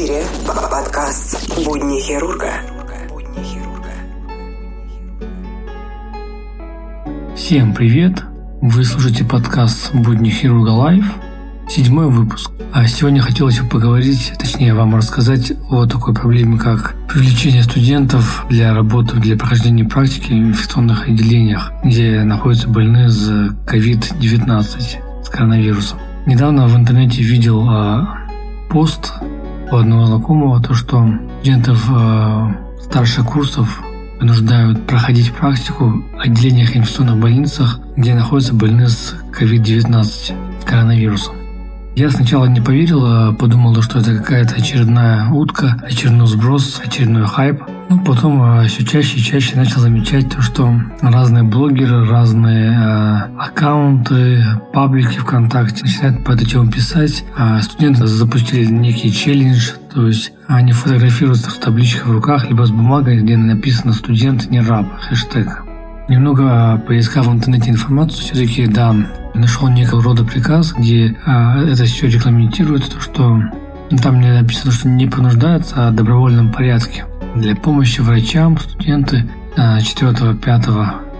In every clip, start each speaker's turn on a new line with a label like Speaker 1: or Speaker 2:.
Speaker 1: эфире подкаст «Будни хирурга».
Speaker 2: Всем привет! Вы слушаете подкаст «Будни хирурга live», седьмой выпуск. А сегодня хотелось бы поговорить, точнее вам рассказать о такой проблеме, как привлечение студентов для работы, для прохождения практики в инфекционных отделениях, где находятся больные с COVID-19, с коронавирусом. Недавно в интернете видел а, пост у одного знакомого, то, что студентов а, старших курсов вынуждают проходить практику в отделениях инфекционных больницах, где находятся больные с COVID-19, с коронавирусом. Я сначала не поверил, а подумал, что это какая-то очередная утка, очередной сброс, очередной хайп. Ну, потом а, все чаще и чаще начал замечать то, что разные блогеры, разные э, аккаунты, паблики ВКонтакте начинают по этой теме писать. А студенты запустили некий челлендж, то есть они фотографируются в табличках в руках, либо с бумагой, где написано «студент не раб», хэштег. Немного поискав в интернете информацию, все-таки, да, нашел некого рода приказ, где а, это все регламентируется, то, что ну, там не написано, что не понуждается, а в добровольном порядке. Для помощи врачам студенты а, 4, 5,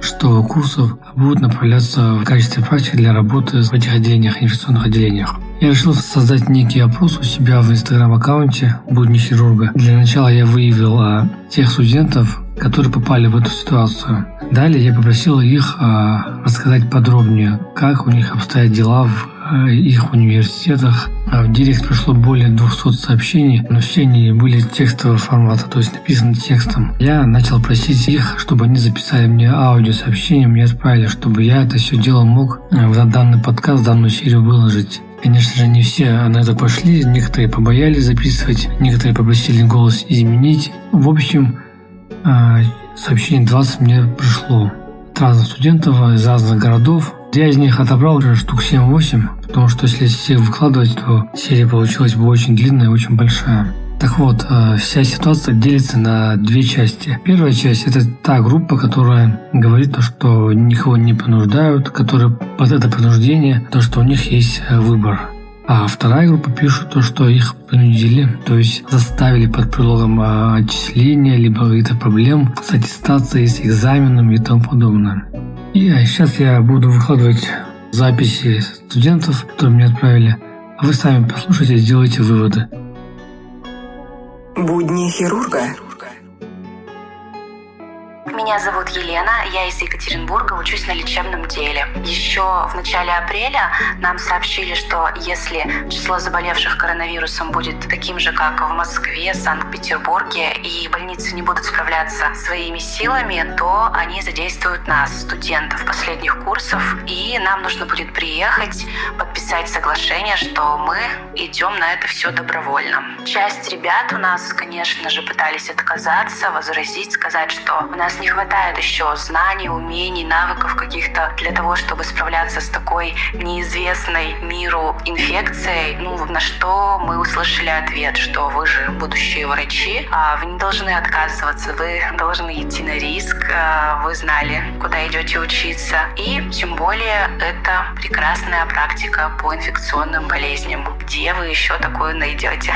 Speaker 2: 6 курсов будут направляться в качестве практики для работы в этих отделениях, инфекционных отделениях. Я решил создать некий опрос у себя в инстаграм-аккаунте «Будни хирурга». Для начала я выявил а, тех студентов, которые попали в эту ситуацию. Далее я попросил их а, рассказать подробнее, как у них обстоят дела в а, их университетах. А в директ пришло более 200 сообщений, но все они были текстового формата, то есть написаны текстом. Я начал просить их, чтобы они записали мне аудиосообщение, мне отправили, чтобы я это все дело мог в данный подкаст, данную серию выложить. Конечно же, не все на это пошли, некоторые побоялись записывать, некоторые попросили голос изменить. В общем, а, сообщений 20 мне пришло от разных студентов из разных городов. Я из них отобрал уже штук 7-8, потому что если всех выкладывать, то серия получилась бы очень длинная и очень большая. Так вот, а, вся ситуация делится на две части. Первая часть – это та группа, которая говорит то, что никого не понуждают, которые под это принуждение, то, что у них есть выбор. А вторая группа пишут то, что их принудили, то есть заставили под предлогом а, отчисления, либо каких-то проблем с аттестацией, с экзаменами и тому подобное. И сейчас я буду выкладывать записи студентов, которые мне отправили, а вы сами послушайте и сделайте выводы.
Speaker 1: Будни хирурга
Speaker 3: меня зовут Елена, я из Екатеринбурга, учусь на лечебном деле. Еще в начале апреля нам сообщили, что если число заболевших коронавирусом будет таким же, как в Москве, Санкт-Петербурге, и больницы не будут справляться своими силами, то они задействуют нас, студентов последних курсов, и нам нужно будет приехать, подписать соглашение, что мы идем на это все добровольно. Часть ребят у нас, конечно же, пытались отказаться, возразить, сказать, что у нас не хватает еще знаний, умений, навыков каких-то для того, чтобы справляться с такой неизвестной миру инфекцией. Ну, на что мы услышали ответ, что вы же будущие врачи, а вы не должны отказываться, вы должны идти на риск, а вы знали, куда идете учиться. И тем более это прекрасная практика по инфекционным болезням. Где вы еще такую найдете?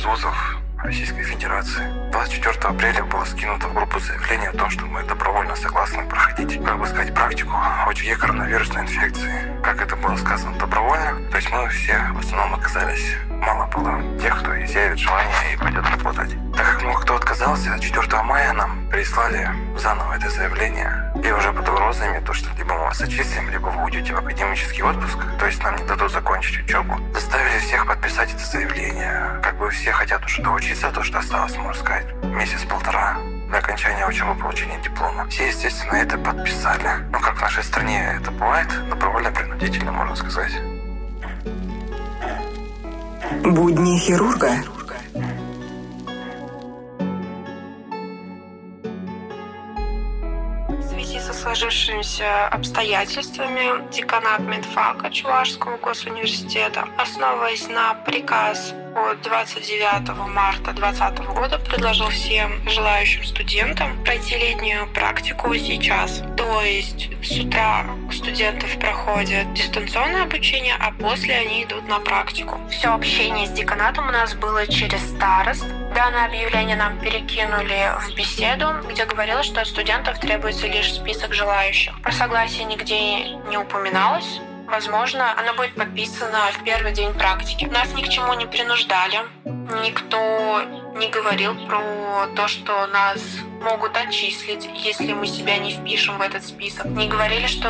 Speaker 4: Учусь в одном из вузов Российской Федерации. 24 апреля было скинуто в группу заявление о том, что мы добровольно согласны проходить, как бы сказать, практику очаге коронавирусной инфекции. Как это было сказано, добровольно. То есть мы все в основном оказались мало было тех, кто изъявит желание и пойдет работать. Так как много кто отказался, 4 мая нам прислали заново это заявление. И уже под угрозами то, что либо мы вас отчислим, либо вы уйдете в академический отпуск, то есть нам не дадут закончить учебу. Заставили всех подписать это заявление. Как бы все хотят уже доучиться, то, что осталось, можно сказать, месяц-полтора до окончания учебы получения диплома. Все, естественно, это подписали. Но как в нашей стране это бывает, добровольно-принудительно, можно сказать.
Speaker 1: Будни хирурга
Speaker 5: сложившимися обстоятельствами деканат медфака Чувашского госуниверситета, основываясь на приказ от 29 марта 2020 года предложил всем желающим студентам пройти летнюю практику сейчас. То есть с утра студентов проходят дистанционное обучение, а после они идут на практику. Все общение с деканатом у нас было через старост. Данное объявление нам перекинули в беседу, где говорилось, что от студентов требуется лишь список желающих. Про согласие нигде не упоминалось, Возможно, она будет подписана в первый день практики. Нас ни к чему не принуждали. Никто не говорил про то, что нас могут отчислить, если мы себя не впишем в этот список. Не говорили, что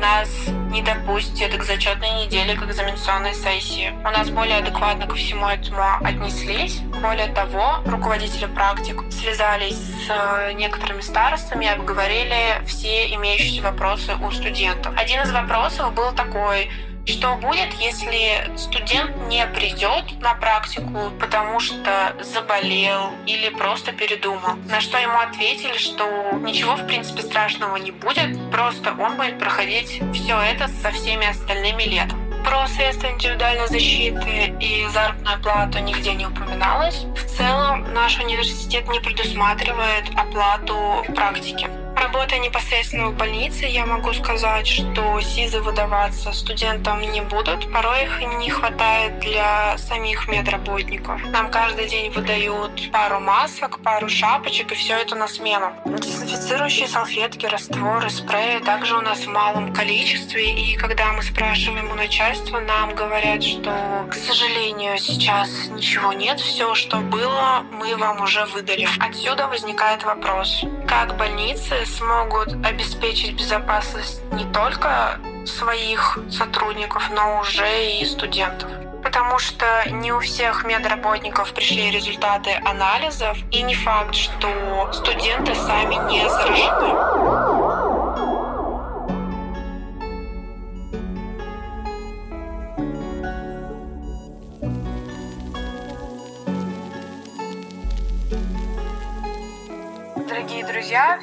Speaker 5: нас не допустят к зачетной неделе, к экзаменационной сессии. У нас более адекватно ко всему этому отнеслись. Более того, руководители практик связались с э, некоторыми старостами и обговорили все имеющиеся вопросы у студентов. Один из вопросов был такой, что будет, если студент не придет на практику, потому что заболел или просто передумал? На что ему ответили, что ничего в принципе страшного не будет, просто он будет проходить все это со всеми остальными летом. Про средства индивидуальной защиты и заработную плату нигде не упоминалось. В целом наш университет не предусматривает оплату практики. Работая непосредственно в больнице, я могу сказать, что СИЗы выдаваться студентам не будут. Порой их не хватает для самих медработников. Нам каждый день выдают пару масок, пару шапочек, и все это на смену. Дезинфицирующие салфетки, растворы, спреи также у нас в малом количестве. И когда мы спрашиваем у начальства, нам говорят, что, к сожалению, сейчас ничего нет. Все, что было, мы вам уже выдали. Отсюда возникает вопрос, как больницы смогут обеспечить безопасность не только своих сотрудников, но уже и студентов. Потому что не у всех медработников пришли результаты анализов, и не факт, что студенты сами не заражены.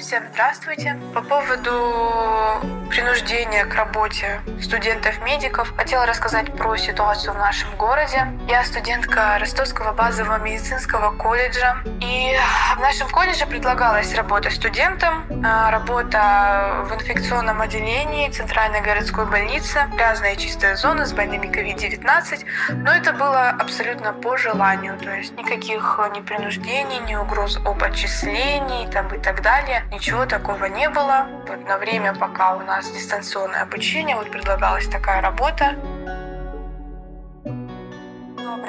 Speaker 5: Всем здравствуйте. По поводу принуждения к работе студентов-медиков хотела рассказать про ситуацию в нашем городе. Я студентка Ростовского базового медицинского колледжа. И в нашем колледже предлагалась работа студентам, а, работа в инфекционном отделении Центральной городской больницы, грязная чистая зона с больными COVID-19. Но это было абсолютно по желанию, то есть никаких ни принуждений, ни угроз об отчислении там, и так далее. Ничего такого не было. Вот на время, пока у нас дистанционное обучение, вот предлагалась такая работа.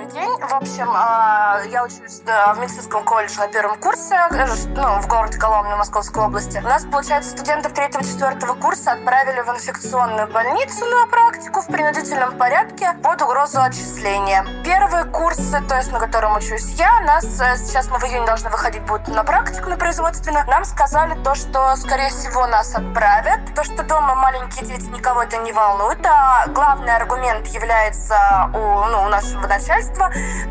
Speaker 6: Добрый день. В общем, а, я учусь в медицинском колледже на первом курсе, э, ну, в городе Коломне, Московской области. У нас, получается, студентов третьего-четвертого курса отправили в инфекционную больницу на практику в принудительном порядке под угрозу отчисления. Первые курсы, то есть на котором учусь я, нас э, сейчас мы в июне должны выходить будут на практику на производственно. Нам сказали то, что, скорее всего, нас отправят, то, что дома маленькие дети никого это не волнует, а главный аргумент является у, ну, у нашего начальства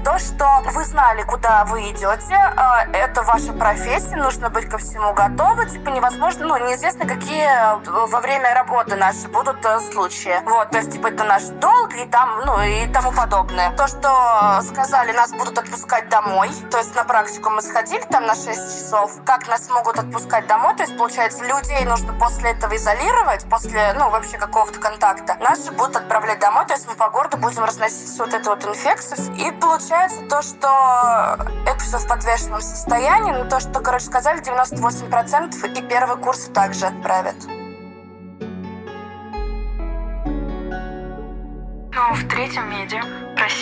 Speaker 6: то, что вы знали, куда вы идете, а, это ваша профессия, нужно быть ко всему готовы, типа невозможно, ну, неизвестно, какие э, во время работы наши будут э, случаи. Вот, то есть, типа, это наш долг и там, ну, и тому подобное. То, что сказали, нас будут отпускать домой, то есть на практику мы сходили там на 6 часов, как нас могут отпускать домой, то есть, получается, людей нужно после этого изолировать, после, ну, вообще какого-то контакта. Нас же будут отправлять домой, то есть мы по городу будем разносить вот эту вот инфекцию. И получается то, что это все в подвешенном состоянии, но то, что, короче, сказали, 98% и первый курс также отправят.
Speaker 7: Ну, в третьем меди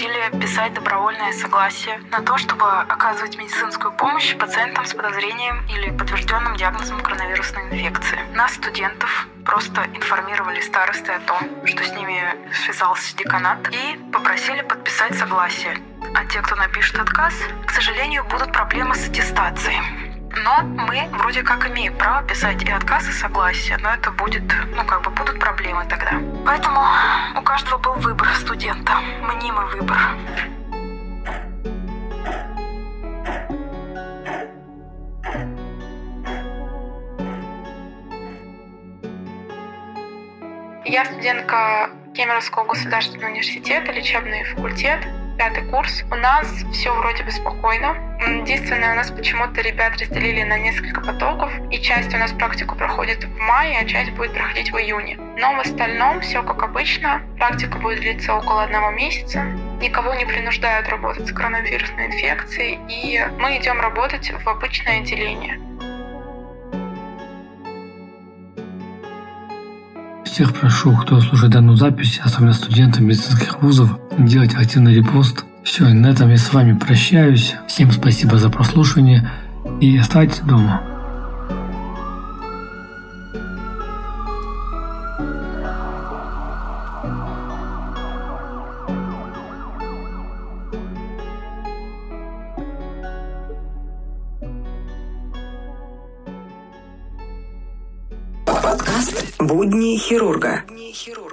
Speaker 7: просили писать добровольное согласие на то, чтобы оказывать медицинскую помощь пациентам с подозрением или подтвержденным диагнозом коронавирусной инфекции. Нас, студентов, просто информировали старосты о том, что с ними связался деканат, и попросили подписать согласие. А те, кто напишет отказ, к сожалению, будут проблемы с аттестацией. Но мы вроде как имеем право писать и отказ, и согласие, но это будет, ну как бы будут проблемы тогда. Поэтому у каждого был выбор студента, мнимый выбор. Я студентка Кемеровского государственного университета, лечебный факультет пятый курс. У нас все вроде бы спокойно. Единственное, у нас почему-то ребят разделили на несколько потоков, и часть у нас практику проходит в мае, а часть будет проходить в июне. Но в остальном все как обычно. Практика будет длиться около одного месяца. Никого не принуждают работать с коронавирусной инфекцией, и мы идем работать в обычное отделение.
Speaker 2: Всех прошу, кто слушает данную запись, особенно студентам медицинских вузов, делать активный репост. Все, на этом я с вами прощаюсь. Всем спасибо за прослушивание и оставайтесь дома.
Speaker 1: Будни хирурга. Будни хирурга.